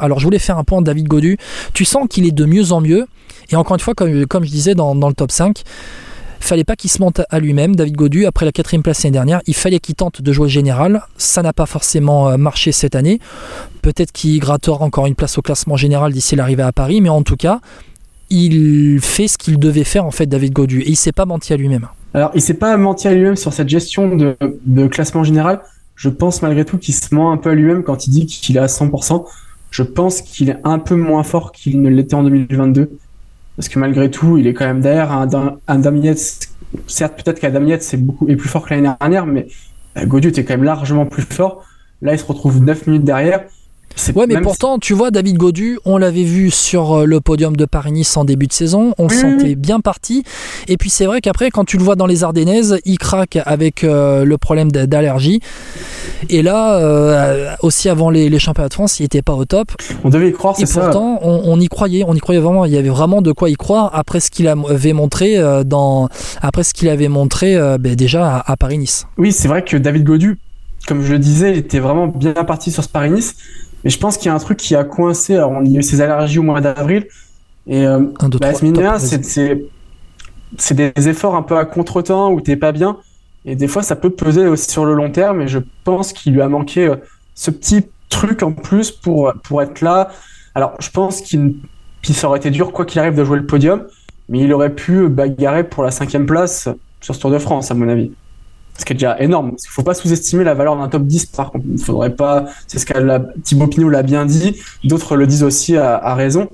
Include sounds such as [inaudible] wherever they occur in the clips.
Alors je voulais faire un point de David Godu. Tu sens qu'il est de mieux en mieux. Et encore une fois, comme, je disais dans, le top 5, fallait pas qu'il se monte à lui-même, David Godu, après la quatrième place l'année dernière. Il fallait qu'il tente de jouer général. Ça n'a pas forcément euh, marché cette année. Peut-être qu'il grattera encore une place au classement général d'ici l'arrivée à Paris, mais en tout cas, il fait ce qu'il devait faire en fait, David Godu, et il s'est pas menti à lui-même. Alors, il s'est pas menti à lui-même sur cette gestion de, de classement général. Je pense malgré tout qu'il se ment un peu à lui-même quand il dit qu'il est à 100%. Je pense qu'il est un peu moins fort qu'il ne l'était en 2022 parce que malgré tout, il est quand même derrière un. Certes, peut-être qu'Adam beaucoup est plus fort que l'année dernière, mais euh, Godieu était quand même largement plus fort. Là, il se retrouve 9 minutes derrière. Ouais, mais pourtant, tu vois, David Godu, on l'avait vu sur euh, le podium de Paris-Nice en début de saison, on le sentait bien parti. Et puis c'est vrai qu'après, quand tu le vois dans les Ardennaises, il craque avec euh, le problème d'allergie. Et là, euh, aussi avant les, championnats de France, il n'était pas au top. On devait y croire, c'est ça. Et pourtant, on, y croyait, on y croyait vraiment. Il y avait vraiment de quoi y croire après ce qu'il avait montré dans, après ce qu'il avait montré ben, déjà à, à Paris-Nice. Oui, c'est vrai que David Godu, comme je le disais, était vraiment bien parti sur ce Paris-Nice. Mais je pense qu'il y a un truc qui a coincé. Alors, on y a eu ses allergies au mois d'avril. Et euh, bah, c'est des efforts un peu à contre-temps où t'es pas bien. Et des fois, ça peut peser aussi sur le long terme. Et je pense qu'il lui a manqué euh, ce petit truc en plus pour, pour être là. Alors, je pense qu'il ça aurait été dur, quoi qu'il arrive, de jouer le podium. Mais il aurait pu bagarrer pour la cinquième place sur ce Tour de France, à mon avis ce qui est déjà énorme. Il ne faut pas sous-estimer la valeur d'un top 10, par contre. Il faudrait pas, c'est ce que Thibaut Pinot l'a bien dit, d'autres le disent aussi à, raison.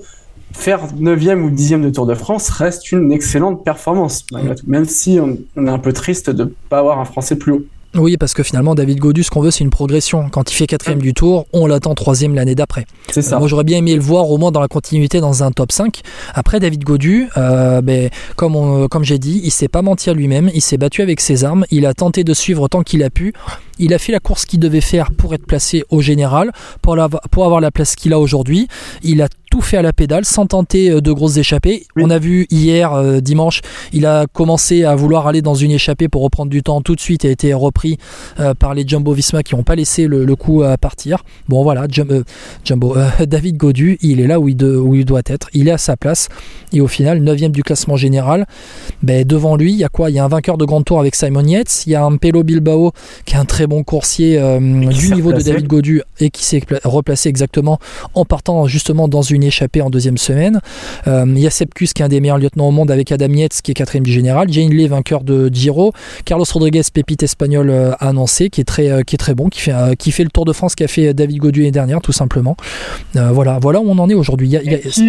Faire 9e ou 10e de Tour de France reste une excellente performance, même si on, on est un peu triste de ne pas avoir un Français plus haut. Oui, parce que finalement, David Godu, ce qu'on veut, c'est une progression. Quand il fait quatrième du tour, on l'attend troisième l'année d'après. C'est ça. moi, j'aurais bien aimé le voir au moins dans la continuité dans un top 5. Après, David Godu, euh, ben, comme, comme j'ai dit, il s'est pas menti à lui-même. Il s'est battu avec ses armes. Il a tenté de suivre tant qu'il a pu. Il a fait la course qu'il devait faire pour être placé au général, pour, pour avoir la place qu'il a aujourd'hui. Il a tout fait à la pédale sans tenter euh, de grosses échappées. On a vu hier, euh, dimanche, il a commencé à vouloir aller dans une échappée pour reprendre du temps tout de suite et a été repris euh, par les Jumbo Visma qui n'ont pas laissé le, coup à partir. Bon voilà, Jumbo, [laughs] David Godu, il est là où il, où il, doit être. Il est à sa place et au final, 9 du classement général. Ben, devant lui, il y a quoi? Il y a un vainqueur de grand tour avec Simon Yates, il y a un Pelo Bilbao qui est un très bon coursier du niveau de David Godu et qui s'est replacé exactement en partant justement dans une une échappée en deuxième semaine. Euh, Sepkus qui est un des meilleurs lieutenants au monde avec Adam Yates qui est quatrième du général. Jane Lee vainqueur de Giro. Carlos Rodriguez pépite espagnol euh, annoncé qui est très euh, qui est très bon qui fait qui fait le Tour de France qu'a fait David Godu l'année dernière tout simplement. voilà voilà où on en est aujourd'hui.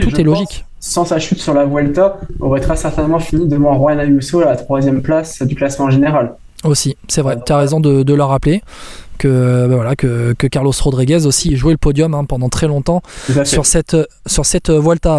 Tout est logique. sans sa chute sur la Vuelta, aurait très certainement fini devant Juan Ayuso à la troisième place du classement général. Aussi, c'est vrai, tu as raison de, de le rappeler que, voilà, que, que, Carlos Rodriguez aussi jouait le podium hein, pendant très longtemps sur cette, sur cette Vuelta